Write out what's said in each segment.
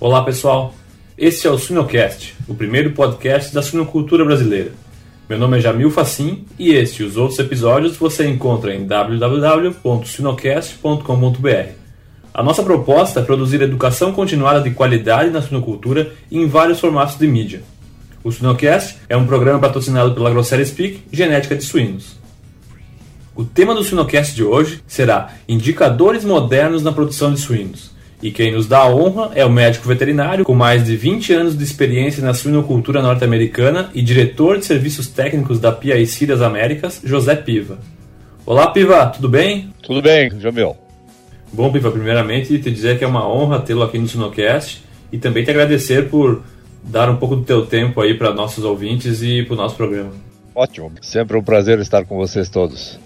Olá pessoal, este é o Suinocast, o primeiro podcast da suinocultura brasileira. Meu nome é Jamil Facim e este e os outros episódios você encontra em www.suinocast.com.br. A nossa proposta é produzir educação continuada de qualidade na suinocultura em vários formatos de mídia. O Suinocast é um programa patrocinado pela Grosseria Speak Genética de Suínos. O tema do Suinocast de hoje será Indicadores modernos na produção de suínos. E quem nos dá a honra é o médico veterinário com mais de 20 anos de experiência na suinocultura norte-americana e diretor de serviços técnicos da PIC das Américas, José Piva. Olá, Piva, tudo bem? Tudo bem, Jamil. Bom, Piva, primeiramente te dizer que é uma honra tê-lo aqui no Sinocast e também te agradecer por dar um pouco do teu tempo aí para nossos ouvintes e para o nosso programa. Ótimo, sempre um prazer estar com vocês todos.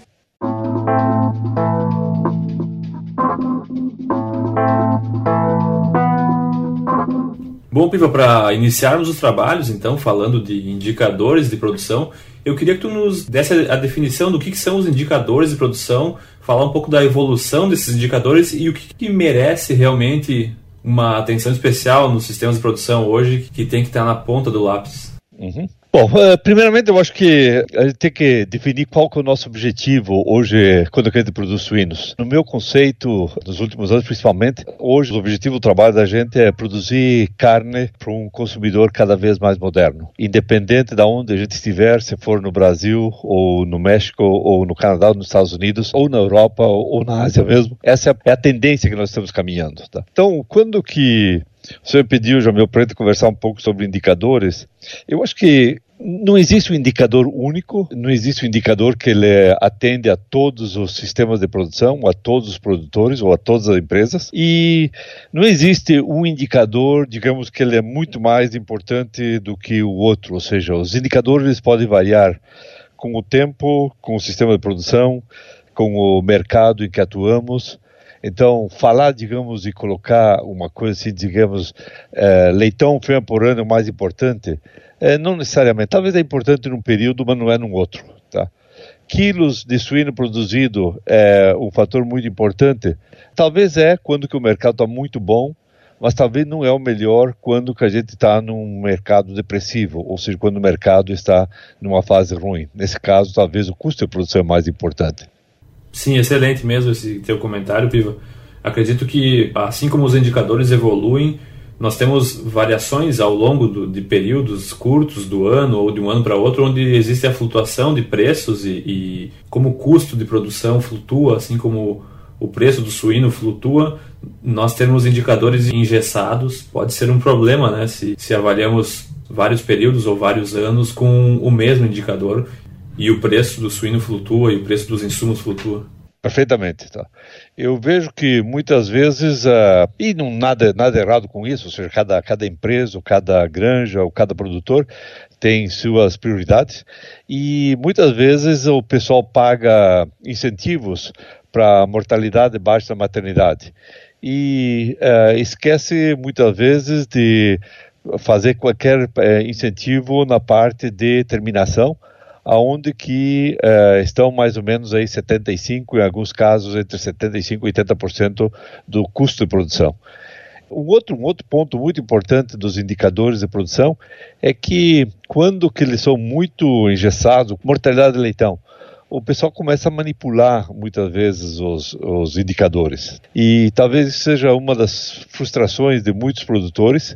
Bom, Piva, para iniciarmos os trabalhos, então, falando de indicadores de produção, eu queria que tu nos desse a definição do que, que são os indicadores de produção, falar um pouco da evolução desses indicadores e o que, que merece realmente uma atenção especial nos sistemas de produção hoje, que tem que estar na ponta do lápis. Uhum. Bom, eh, primeiramente eu acho que a gente tem que definir qual que é o nosso objetivo hoje quando a gente produz suínos. No meu conceito, nos últimos anos principalmente, hoje o objetivo do trabalho da gente é produzir carne para um consumidor cada vez mais moderno. Independente de onde a gente estiver, se for no Brasil, ou no México, ou no Canadá, ou nos Estados Unidos, ou na Europa, ou na Ásia mesmo, essa é a tendência que nós estamos caminhando. Tá? Então, quando que o senhor pediu, Jamil, para gente conversar um pouco sobre indicadores. Eu acho que não existe um indicador único, não existe um indicador que ele atende a todos os sistemas de produção, a todos os produtores ou a todas as empresas. E não existe um indicador, digamos que ele é muito mais importante do que o outro, ou seja, os indicadores podem variar com o tempo, com o sistema de produção, com o mercado em que atuamos. Então, falar, digamos, e colocar uma coisa assim, digamos, é, leitão fêmea por ano é mais importante, é, não necessariamente. Talvez é importante num período, mas não é num outro. Tá? Quilos de suíno produzido é um fator muito importante. Talvez é quando que o mercado está muito bom, mas talvez não é o melhor quando que a gente está num mercado depressivo, ou seja, quando o mercado está numa fase ruim. Nesse caso, talvez o custo de produção é mais importante. Sim, excelente mesmo esse teu comentário, Piva. Acredito que, assim como os indicadores evoluem, nós temos variações ao longo do, de períodos curtos do ano ou de um ano para outro, onde existe a flutuação de preços e, e, como o custo de produção flutua, assim como o preço do suíno flutua, nós termos indicadores engessados pode ser um problema, né? Se, se avaliamos vários períodos ou vários anos com o mesmo indicador e o preço do suíno flutua e o preço dos insumos flutua. Perfeitamente. Tá. Eu vejo que muitas vezes, uh, e não nada, nada errado com isso, ou seja, cada, cada empresa, cada granja, ou cada produtor tem suas prioridades, e muitas vezes o pessoal paga incentivos para mortalidade baixa da maternidade. E uh, esquece muitas vezes de fazer qualquer uh, incentivo na parte de terminação, aonde que uh, estão mais ou menos aí 75, em alguns casos entre 75 e 80% do custo de produção. Um outro, um outro ponto muito importante dos indicadores de produção é que quando que eles são muito engessados, mortalidade de leitão, o pessoal começa a manipular muitas vezes os, os indicadores. E talvez isso seja uma das frustrações de muitos produtores,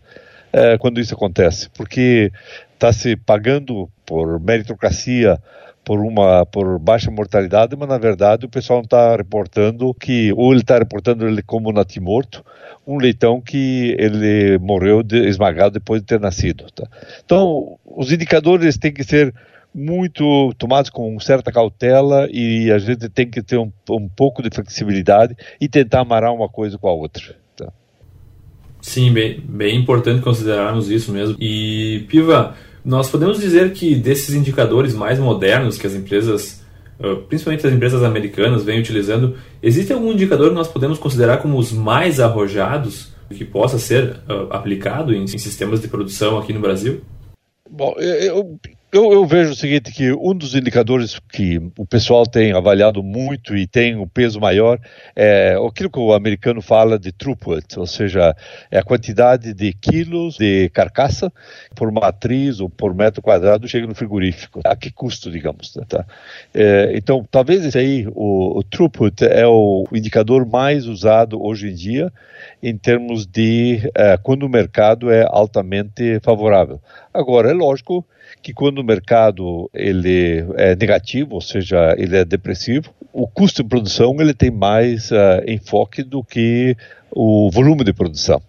é, quando isso acontece, porque está se pagando por meritocracia por uma por baixa mortalidade, mas na verdade o pessoal está reportando que ou ele está reportando ele como natimorto, um leitão que ele morreu de, esmagado depois de ter nascido. Tá? Então os indicadores têm que ser muito tomados com certa cautela e a gente tem que ter um, um pouco de flexibilidade e tentar amarrar uma coisa com a outra. Tá? Sim, bem, bem importante considerarmos isso mesmo. E, Piva, nós podemos dizer que desses indicadores mais modernos que as empresas, principalmente as empresas americanas, vêm utilizando, existe algum indicador que nós podemos considerar como os mais arrojados que possa ser aplicado em, sistemas de produção aqui no Brasil? Bom, eu, Eu, eu, vejo o seguinte, que um dos indicadores que o pessoal tem avaliado muito e tem um peso maior é aquilo que o americano fala de throughput, ou seja, é a quantidade de quilos de carcaça por matriz ou por metro quadrado chega no frigorífico. A que custo, digamos. Né, tá? É, então, talvez esse aí, o, o throughput, é o indicador mais usado hoje em dia em termos de é, quando o mercado é altamente favorável. Agora, é lógico que quando o mercado ele é negativo, ou seja, ele é depressivo, o custo de produção ele tem mais uh, enfoque do que o volume de produção.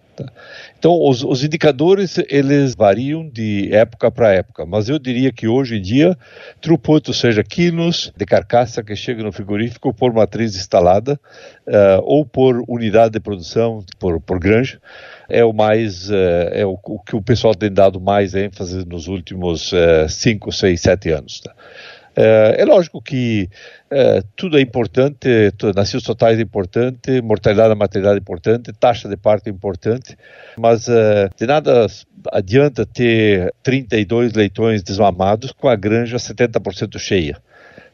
Então, os, os, indicadores eles variam de época para época, mas eu diria que hoje em dia, throughput, ou seja, quilos de carcaça que chega no frigorífico por matriz instalada uh, ou por unidade de produção, por, por granja, é o mais é o, o, que o pessoal tem dado mais ênfase nos últimos 5, 6, 7 anos. Tá? É, é lógico que é, tudo é importante, nascidos totais é importante, mortalidade da maternidade é importante, taxa de parto é importante, mas é, de nada adianta ter 32 leitões desmamados com a granja 70% cheia.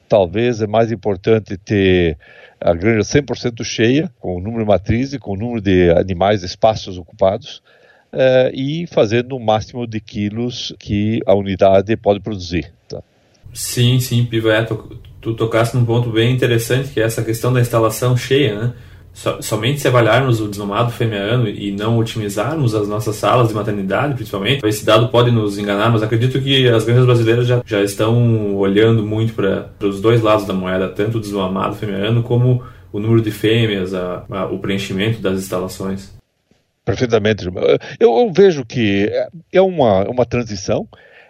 Talvez é mais importante ter a granja 100% cheia, com o número de matrizes, com o número de animais, espaços ocupados, uh, e fazendo o máximo de quilos que a unidade pode produzir. Tá? Sim, sim, Piva, é, tu, tocaste num ponto bem interessante, que é essa questão da instalação cheia, né? So, somente se avaliarmos o desnomado fêmea-ano e não otimizarmos as nossas salas de maternidade, principalmente, esse dado pode nos enganar, mas acredito que as granjas brasileiras já, já estão olhando muito para os dois lados da moeda, tanto o desmamado fêmea-ano como o número de fêmeas, a, a, o preenchimento das instalações. Perfeitamente. Eu, eu vejo que é uma, uma transição,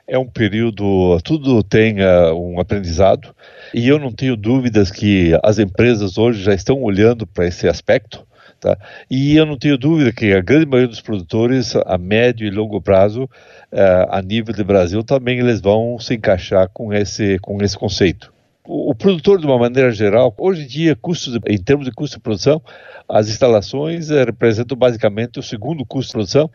é um período, tudo tem uh, um aprendizado, e eu não tenho dúvidas que as empresas hoje já estão olhando para esse aspecto, tá? e eu não tenho dúvida que a grande maioria dos produtores, a médio e longo prazo, uh, a nível de Brasil, também eles vão se encaixar com esse, com esse conceito o, produtor, de uma maneira geral, hoje em dia, custos, em termos de custo de produção, as instalações é, representam basicamente o segundo custo de produção.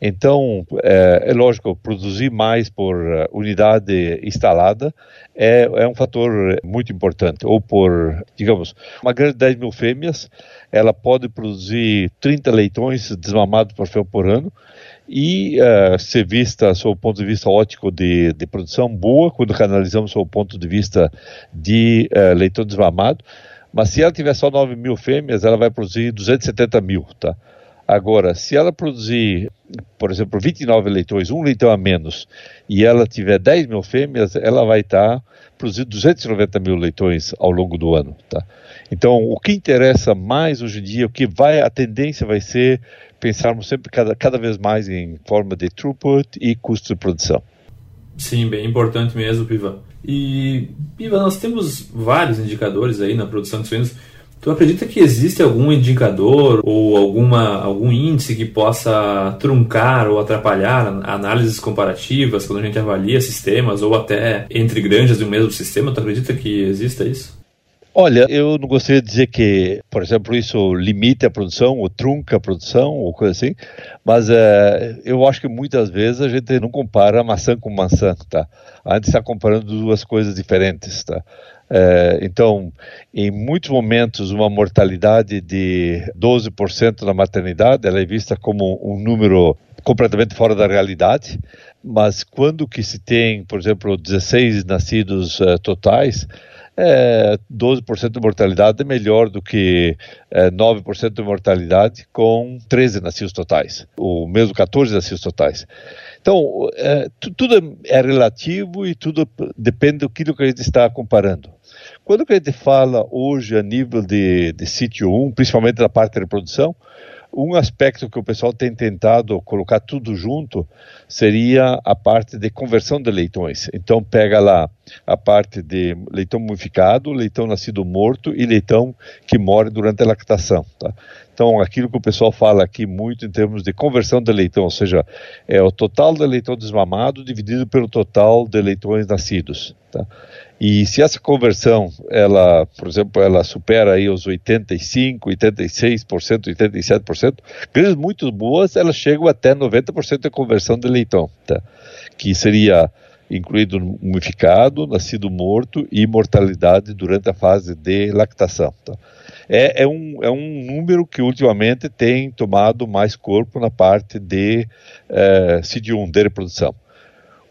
Então, é, é lógico, produzir mais por uh, unidade instalada é, é, um fator muito importante. Ou por, digamos, uma grande de 10 mil fêmeas, ela pode produzir 30 leitões desmamados por fêmea por ano e uh, ser vista sob o ponto de vista ótico de, de produção boa, quando canalizamos sob o ponto de vista de uh, leitão desmamado, mas se ela tiver só 9 mil fêmeas, ela vai produzir 270 mil, tá? Agora, se ela produzir, por exemplo, 29 leitões, um leitão a menos, e ela tiver 10 mil fêmeas, ela vai estar tá produzindo 290 mil leitões ao longo do ano, tá? Então, o que interessa mais hoje em dia, o que vai, a tendência vai ser pensarmos sempre cada, cada vez mais em forma de throughput e custo de produção. Sim, bem importante mesmo, Piva. E, Piva, nós temos vários indicadores aí na produção de suínos. Tu acredita que existe algum indicador ou alguma, algum índice que possa truncar ou atrapalhar análises comparativas quando a gente avalia sistemas ou até entre granjas de um mesmo sistema? Tu acredita que exista isso? Olha, eu não gostaria de dizer que, por exemplo, isso limite a produção ou trunca a produção ou coisa assim, mas é, eu acho que muitas vezes a gente não compara maçã com maçã, tá? A gente está comparando duas coisas diferentes, tá? É, então, em muitos momentos, uma mortalidade de 12% na maternidade ela é vista como um número completamente fora da realidade, mas quando que se tem, por exemplo, 16 nascidos uh, totais, é, 12% de mortalidade é melhor do que é, 9% de mortalidade com 13 nascidos totais, ou mesmo 14 nascidos totais. Então, é, tudo é relativo e tudo depende do que a gente está comparando. Quando a gente fala hoje a nível de, de sítio 1, principalmente da parte de reprodução, um aspecto que o pessoal tem tentado colocar tudo junto seria a parte de conversão de leitões. Então pega lá a parte de leitão mumificado, leitão nascido morto e leitão que morre durante a lactação. Tá? Então aquilo que o pessoal fala aqui muito em termos de conversão de leitão, ou seja, é o total de leitão desmamado dividido pelo total de leitões nascidos. Tá? E se essa conversão, ela, por exemplo, ela supera aí os 85, 86%, 87%, grandes muito boas, elas chegam até 90% de conversão de leitão, tá? que seria incluído mumificado, nascido morto e mortalidade durante a fase de lactação. Tá? É, é, um, é um número que ultimamente tem tomado mais corpo na parte de é, CD1, de reprodução.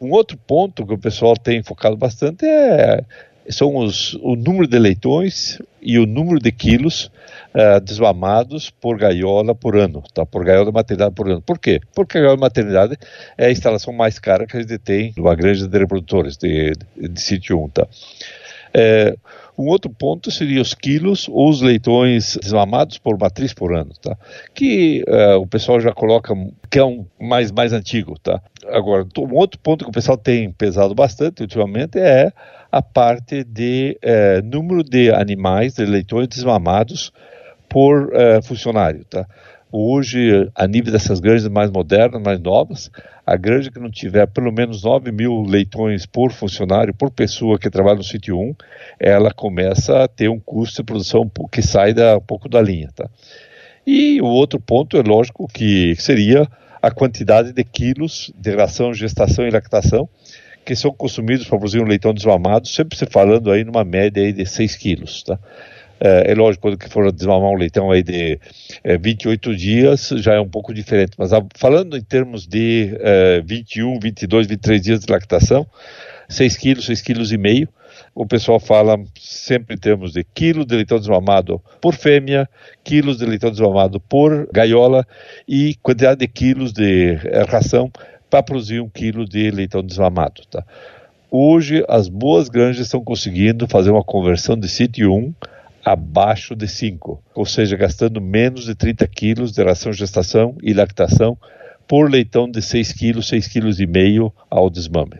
Um outro ponto que o pessoal tem focado bastante é são os, o número de leitões e o número de quilos uh, desmamados por gaiola por ano, tá? por gaiola de maternidade por ano. Por quê? Porque a gaiola de maternidade é a instalação mais cara que a gente tem numa granja de reprodutores de, de, de sítio 1. Tá? É, um outro ponto seria os quilos ou os leitões desmamados por matriz por ano, tá? Que uh, o pessoal já coloca, que é um mais, mais antigo, tá? Agora, um outro ponto que o pessoal tem pesado bastante ultimamente é a parte de uh, número de animais, de leitões desmamados por uh, funcionário, tá? Hoje, a nível dessas granjas mais modernas, mais novas, a granja que não tiver pelo menos 9 mil leitões por funcionário, por pessoa que trabalha no sítio 1, ela começa a ter um custo de produção que sai da, um pouco da linha. Tá? E o outro ponto é lógico que seria a quantidade de quilos de ração, gestação e lactação que são consumidos para produzir um leitão desmamado, sempre se falando aí numa média aí de 6 quilos. Tá? É, é lógico, quando for desmamar um leitão aí de é, 28 dias, já é um pouco diferente. Mas a, falando em termos de é, 21, 22, 23 dias de lactação, 6 quilos, 6 quilos e meio, o pessoal fala sempre em termos de quilo de leitão desmamado por fêmea, quilos de leitão desmamado por gaiola e quantidade de quilos de é, ração para produzir um quilo de leitão desmamado. Tá? Hoje, as boas granjas estão conseguindo fazer uma conversão de sítio 1 abaixo de 5, ou seja, gastando menos de 30 quilos de ração gestação e lactação por leitão de 6 quilos, 6 quilos e meio ao desmame.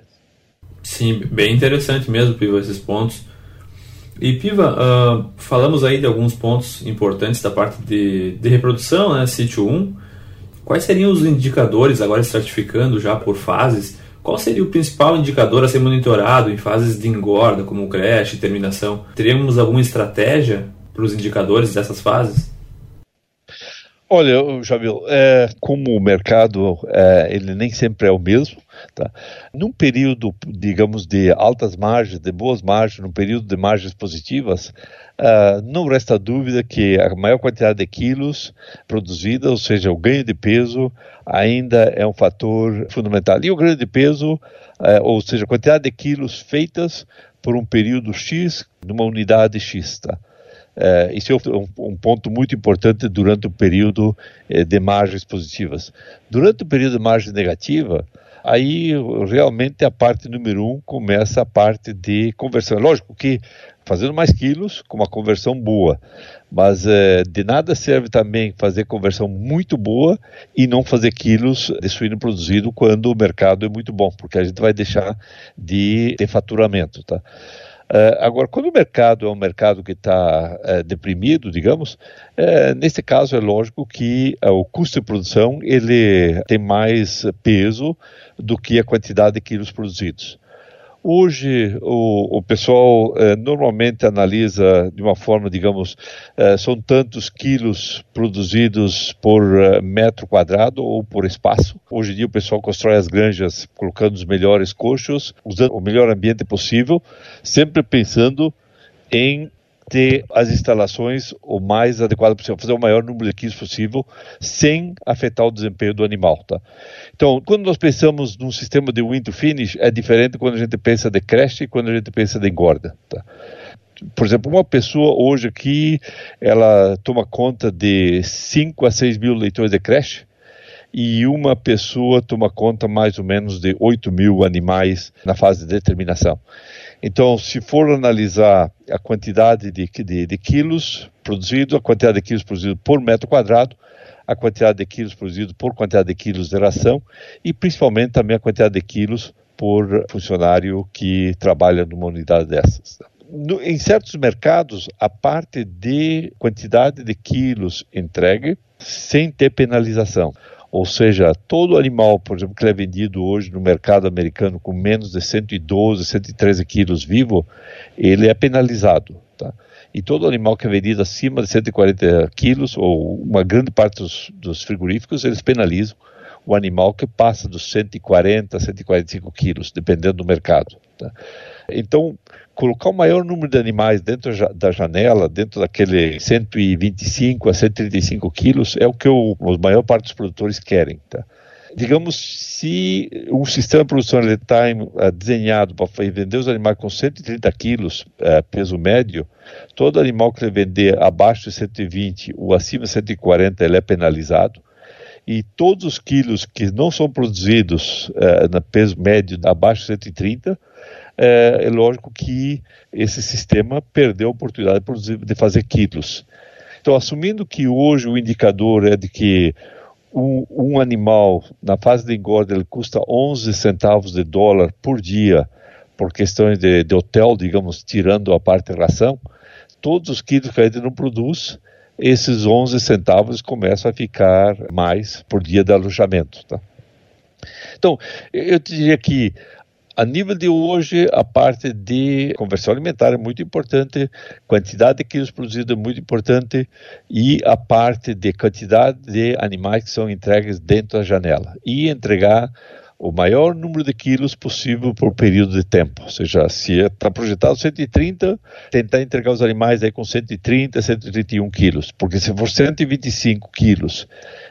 Sim, bem interessante mesmo, Piva, esses pontos. E Piva, uh, falamos aí de alguns pontos importantes da parte de, de reprodução, né, sítio 1. Quais seriam os indicadores, agora certificando já por fases, qual seria o principal indicador a ser monitorado em fases de engorda, como creche terminação? Teríamos alguma estratégia para os indicadores dessas fases? Olha, Jamil, é, como o mercado é, ele nem sempre é o mesmo, tá? Num período, digamos, de altas margens, de boas margens, num período de margens positivas, uh, não resta dúvida que a maior quantidade de quilos produzida, ou seja, o ganho de peso, ainda é um fator fundamental. E o ganho de peso, uh, ou seja, a quantidade de quilos feitas por um período X numa unidade X, tá? Uh, isso é um, um, ponto muito importante durante o período uh, de margens positivas. Durante o período de margem negativa, aí realmente a parte número um começa a parte de conversão. Lógico que fazendo mais quilos com uma conversão boa, mas de nada serve também fazer conversão muito boa e não fazer quilos de suíno produzido quando o mercado é muito bom, porque a gente vai deixar de ter faturamento, tá? Uh, agora, quando o mercado é um mercado que está eh, deprimido, digamos, uh, nesse caso é lógico que o custo de produção ele tem mais peso do que a quantidade de quilos produzidos. Hoje, o, o pessoal eh, normalmente analisa de uma forma, digamos, eh, são tantos quilos produzidos por eh, metro quadrado ou por espaço. Hoje em dia, o pessoal constrói as granjas colocando os melhores coxos, usando o melhor ambiente possível, sempre pensando em ter as instalações o mais adequadas possível, fazer o maior número de quilos possível, sem afetar o desempenho do animal. Tá? Então, quando nós pensamos num sistema de win to finish, é diferente quando a gente pensa de creche e quando a gente pensa de engorda. Tá? Por exemplo, uma pessoa hoje aqui, ela toma conta de 5 a 6 mil leitores de creche, e uma pessoa toma conta mais ou menos de 8 mil animais na fase de determinação. Então, se for analisar a quantidade de, de, de quilos produzido, a quantidade de quilos produzido por metro quadrado, a quantidade de quilos produzido por quantidade de quilos de ração e principalmente também a quantidade de quilos por funcionário que trabalha numa unidade dessas. No, em certos mercados, a parte de quantidade de quilos entregue sem ter penalização. Ou seja, todo animal, por exemplo, que é vendido hoje no mercado americano com menos de 112, 113 quilos vivo, ele é penalizado. Tá? E todo animal que é vendido acima de 140 quilos, ou uma grande parte dos, dos frigoríficos, eles penalizam o animal que passa dos 140 a 145 quilos, dependendo do mercado. Tá? Então, colocar o maior número de animais dentro da janela, dentro daquele 125 a 135 quilos, é o que o, a maior parte dos produtores querem. Tá? digamos, se o sistema de produção está uh, desenhado para vender os animais com 130 quilos uh, peso médio, todo animal que ele vender abaixo de 120 ou acima de 140 ele é penalizado e todos os quilos que não são produzidos uh, no peso médio abaixo de 130 é, é lógico que esse sistema perdeu a oportunidade de, produzir, de fazer quilos. Então, assumindo que hoje o indicador é de que um, um, animal na fase de engorda ele custa 11 centavos de dólar por dia por questões de, de hotel, digamos, tirando a parte de ração, todos os quilos que a gente não produz, esses 11 centavos começam a ficar mais por dia de alojamento. Tá? Então, eu diria que a nível de hoje, a parte de conversão alimentar é muito importante, quantidade de quilos produzidos é muito importante e a parte de quantidade de animais que são entregues dentro da janela e entregar o maior número de quilos possível por período de tempo. Ou seja, se está projetado 130, tentar entregar os animais aí com 130, 131 quilos. Porque se for 125 quilos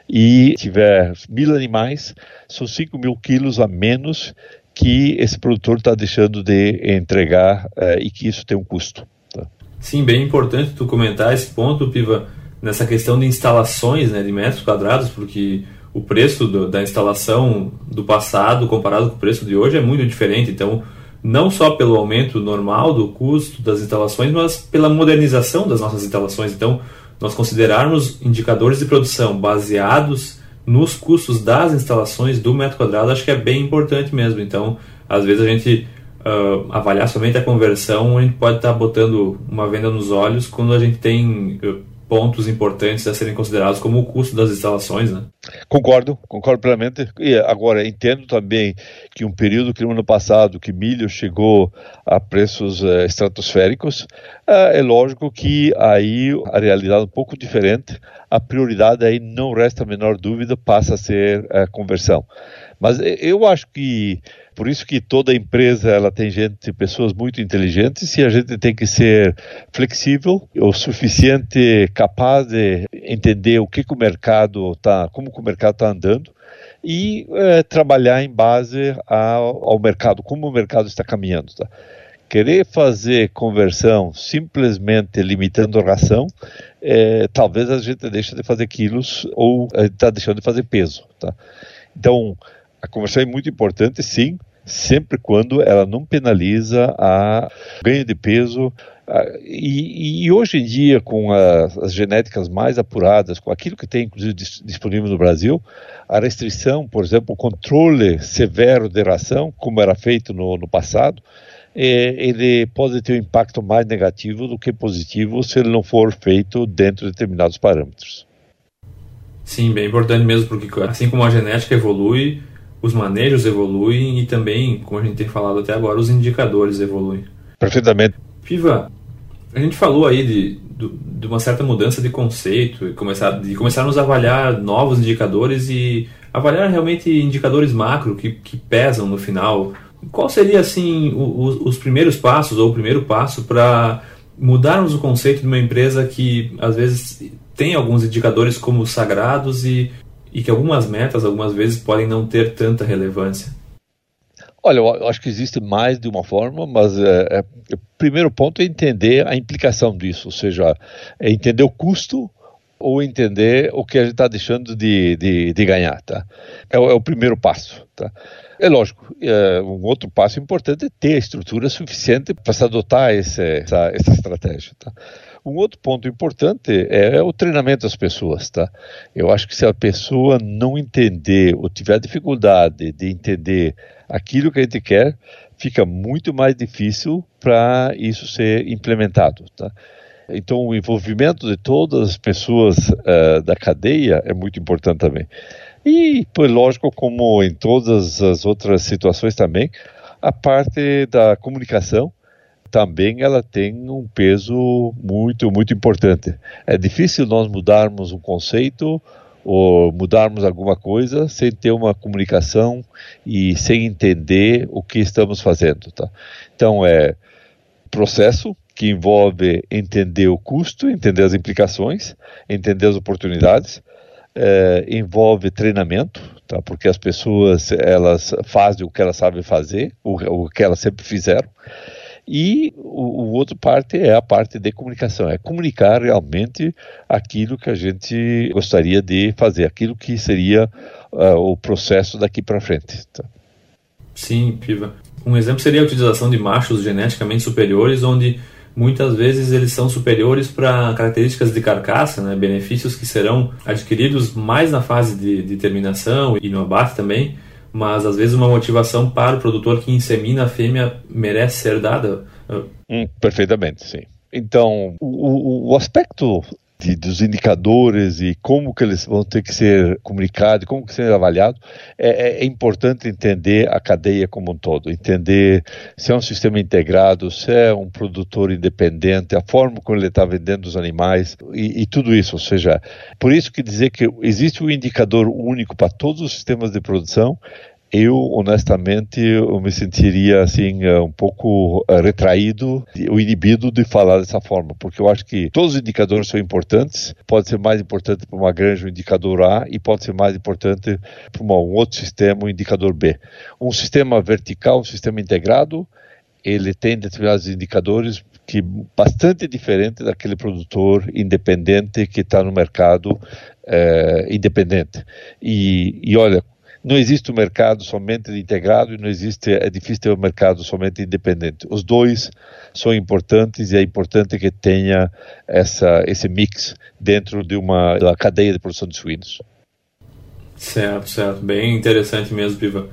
e tiver mil animais, são 5 mil quilos a menos que esse produtor está deixando de entregar uh, e que isso tem um custo. Tá? Sim, bem importante tu comentar esse ponto, Piva, nessa questão de instalações né, de metros quadrados, porque o preço do, da instalação do passado comparado com o preço de hoje é muito diferente. Então, não só pelo aumento normal do custo das instalações, mas pela modernização das nossas instalações. Então, nós considerarmos indicadores de produção baseados nos custos das instalações do metro quadrado, acho que é bem importante mesmo. Então, às vezes a gente uh, avaliar somente a conversão, a gente pode estar tá botando uma venda nos olhos quando a gente tem uh, pontos importantes a serem considerados como o custo das instalações, né? Concordo, concordo plenamente. E agora entendo também que um período que no ano passado que milho chegou a preços uh, estratosféricos, uh, é lógico que aí a realidade é um pouco diferente. A prioridade aí não resta a menor dúvida passa a ser a conversão. Mas eu acho que por isso que toda empresa ela tem gente, pessoas muito inteligentes e a gente tem que ser flexível, o suficiente capaz de entender o que, que o mercado está, como que o mercado está andando e é, trabalhar em base ao, ao, mercado, como o mercado está caminhando. Tá? Querer fazer conversão simplesmente limitando a ração, é, talvez a gente deixe de fazer quilos ou está deixando de fazer peso. Tá? Então, a conversão é muito importante, sim, sempre quando ela não penaliza a ganho de peso. E, e hoje em dia, com as, as, genéticas mais apuradas, com aquilo que tem inclusive disponível no Brasil, a restrição, por exemplo, o controle severo de ração, como era feito no, no passado, é, ele pode ter um impacto mais negativo do que positivo se ele não for feito dentro de determinados parâmetros. Sim, bem importante mesmo, porque assim como a genética evolui, os manejos evoluem e também, como a gente tem falado até agora, os indicadores evoluem. Perfeitamente. Piva, a gente falou aí de, de uma certa mudança de conceito, e começar, de começarmos a avaliar novos indicadores e avaliar realmente indicadores macro que, que pesam no final. Qual seria, assim, os, os primeiros passos ou o primeiro passo para mudarmos o conceito de uma empresa que, às vezes, tem alguns indicadores como sagrados e e que algumas metas, algumas vezes, podem não ter tanta relevância? Olha, eu acho que existe mais de uma forma, mas é, é, o primeiro ponto é entender a implicação disso, ou seja, é entender o custo ou entender o que a gente está deixando de, de, de, ganhar, tá? É, é, o primeiro passo, tá? É lógico, é, um outro passo importante é ter a estrutura suficiente para se adotar esse, essa, essa estratégia, tá? Um outro ponto importante é o treinamento das pessoas, tá? Eu acho que se a pessoa não entender ou tiver dificuldade de entender aquilo que a gente quer, fica muito mais difícil para isso ser implementado, tá? Então, o envolvimento de todas as pessoas uh, da cadeia é muito importante também. E, por lógico, como em todas as outras situações também, a parte da comunicação, também ela tem um peso muito, muito importante. É difícil nós mudarmos um conceito ou mudarmos alguma coisa sem ter uma comunicação e sem entender o que estamos fazendo, tá? Então é processo que envolve entender o custo, entender as implicações, entender as oportunidades, é, envolve treinamento, tá? Porque as pessoas elas fazem o que elas sabem fazer, o, o que elas sempre fizeram. E o, o outro parte é a parte de comunicação, é comunicar realmente aquilo que a gente gostaria de fazer, aquilo que seria uh, o processo daqui para frente. Tá? Sim, Piva. Um exemplo seria a utilização de machos geneticamente superiores, onde muitas vezes eles são superiores para características de carcaça, né? benefícios que serão adquiridos mais na fase de, de terminação e no abate também, mas às vezes uma motivação para o produtor que insemina a fêmea merece ser dada. Hum, perfeitamente, sim. Então, o, o aspecto de, dos indicadores e como que eles vão ter que ser comunicados, como que ser avaliados, é, é, importante entender a cadeia como um todo, entender se é um sistema integrado, se é um produtor independente, a forma como ele está vendendo os animais e, e, tudo isso. Ou seja, por isso que dizer que existe um indicador único para todos os sistemas de produção eu honestamente eu me sentiria assim eh, um pouco eh, retraído ou inibido de falar dessa forma, porque eu acho que todos os indicadores são importantes. Pode ser mais importante para uma granja o indicador A e pode ser mais importante para um outro sistema o indicador B. Um sistema vertical, um sistema integrado, ele tem determinados indicadores que bastante diferente daquele produtor independente que está no mercado é, independente. E, e olha, não existe um mercado somente integrado e não existe, é difícil ter um mercado somente independente. Os dois são importantes e é importante que tenha essa, esse mix dentro de uma da cadeia de produção de suínos. Certo, certo. Bem interessante mesmo, Piva.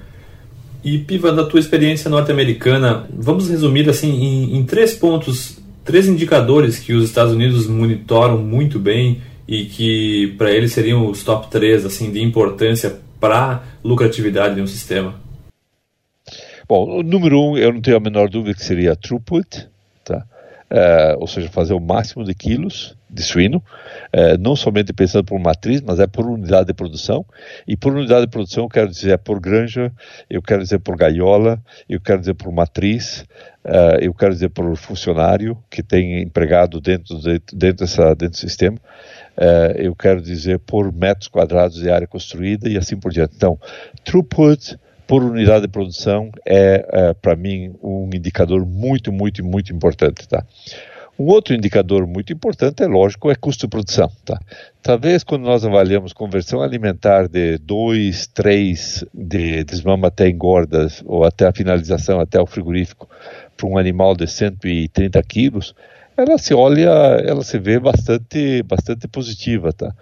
E Piva, da tua experiência norte-americana, vamos resumir assim em, em três pontos, três indicadores que os Estados Unidos monitoram muito bem e que para eles seriam os top 3 assim de importância para lucratividade de um sistema? Bom, o número um, eu não tenho a menor dúvida que seria throughput, tá? Uh, ou seja, fazer o máximo de quilos de suíno, uh, não somente pensando por matriz, mas é por unidade de produção. E por unidade de produção, eu quero dizer é por granja, eu quero dizer por gaiola, eu quero dizer por matriz, uh, eu quero dizer por funcionário que tem empregado dentro, de, dentro, dessa, dentro do sistema. Uh, eu quero dizer por metros quadrados de área construída e assim por diante. Então, throughput por unidade de produção é, uh, para mim, um indicador muito, muito, muito importante, tá? Um outro indicador muito importante, é lógico, é custo de produção. Tá? Talvez quando nós avaliamos conversão alimentar de 2, 3 de desmama até engordas, ou até a finalização, até o frigorífico, para um animal de 130 quilos, ela se olha, ela se vê bastante, bastante positiva, tá?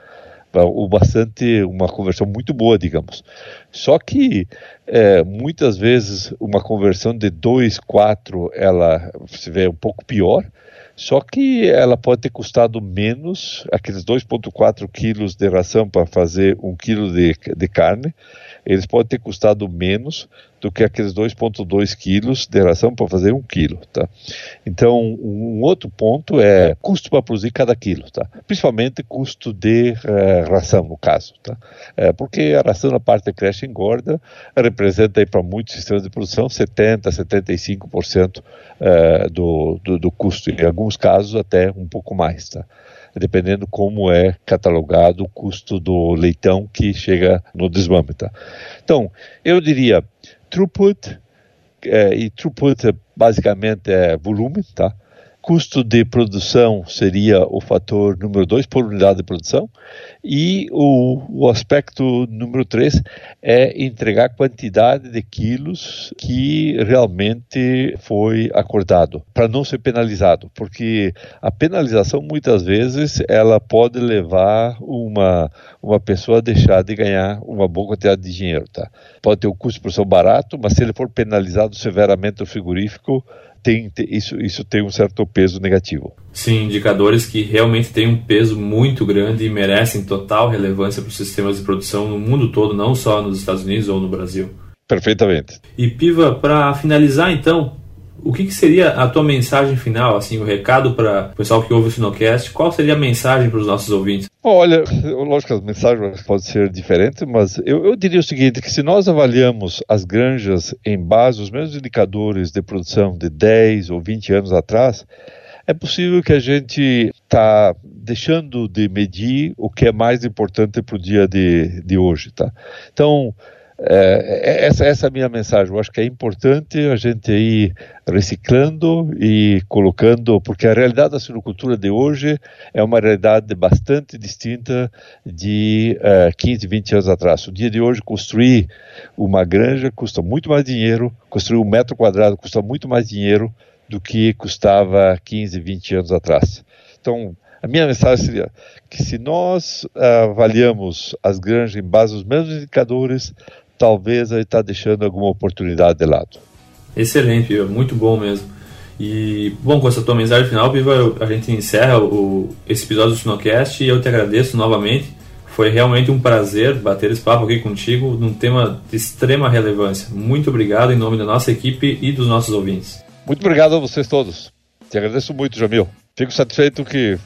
O bastante, uma conversão muito boa, digamos. Só que é, muitas vezes uma conversão de 2, 4, ela se vê um pouco pior, só que ela pode ter custado menos, aqueles 2,4 quilos de ração para fazer um quilo de, de carne, eles podem ter custado menos do que aqueles 2,2 quilos de ração para fazer um quilo, tá? Então, um outro ponto é custo para produzir cada quilo, tá? Principalmente custo de eh, ração, no caso, tá? É, porque a ração na parte de creche engorda representa para muitos sistemas de produção 70, 75% eh, do, do, do custo, em alguns casos até um pouco mais, tá? dependendo como é catalogado o custo do leitão que chega no desmame. Tá? Então, eu diria throughput, é, e throughput basicamente é volume, tá? Custo de produção seria o fator número dois por unidade de produção e o, o aspecto número três é entregar a quantidade de quilos que realmente foi acordado para não ser penalizado, porque a penalização muitas vezes ela pode levar uma uma pessoa a deixar de ganhar uma boa quantidade de dinheiro, tá? Pode ter o custo de produção barato, mas se ele for penalizado severamente no frigorífico tem, isso, isso tem um certo peso negativo. Sim, indicadores que realmente têm um peso muito grande e merecem total relevância para os sistemas de produção no mundo todo, não só nos Estados Unidos ou no Brasil. Perfeitamente. E Piva, para finalizar então, o que, que, seria a tua mensagem final, assim, o recado para o pessoal que ouve o Sinocast? Qual seria a mensagem para os nossos ouvintes? Olha, lógico que as mensagens podem ser diferentes, mas eu, eu, diria o seguinte, que se nós avaliamos as granjas em base aos mesmos indicadores de produção de 10 ou 20 anos atrás, é possível que a gente está deixando de medir o que é mais importante para o dia de, de hoje, tá? Então, é, essa, essa é a minha mensagem. Eu acho que é importante a gente ir reciclando e colocando, porque a realidade da suinocultura de hoje é uma realidade bastante distinta de uh, 15, 20 anos atrás. O dia de hoje, construir uma granja custa muito mais dinheiro, construir um metro quadrado custa muito mais dinheiro do que custava 15, 20 anos atrás. Então, a minha mensagem seria que se nós uh, avaliamos as granjas em base aos mesmos indicadores, talvez ele está deixando alguma oportunidade de lado. Excelente, muito bom mesmo. E, bom, com essa tua mensagem final, a gente encerra o, esse episódio do Sinocast e eu te agradeço novamente. Foi realmente um prazer bater esse papo aqui contigo num tema de extrema relevância. Muito obrigado em nome da nossa equipe e dos nossos ouvintes. Muito obrigado a vocês todos. Te agradeço muito, Jamil. Fico satisfeito que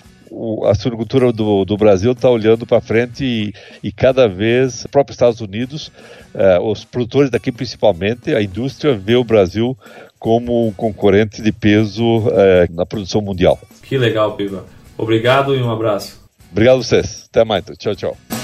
a suinocultura do, do Brasil está olhando para frente e, e, cada vez, próprios Estados Unidos, eh, os produtores daqui principalmente, a indústria vê o Brasil como um concorrente de peso eh, na produção mundial. Que legal, Piva. Obrigado e um abraço. Obrigado a vocês. Até mais. Tchau, tchau.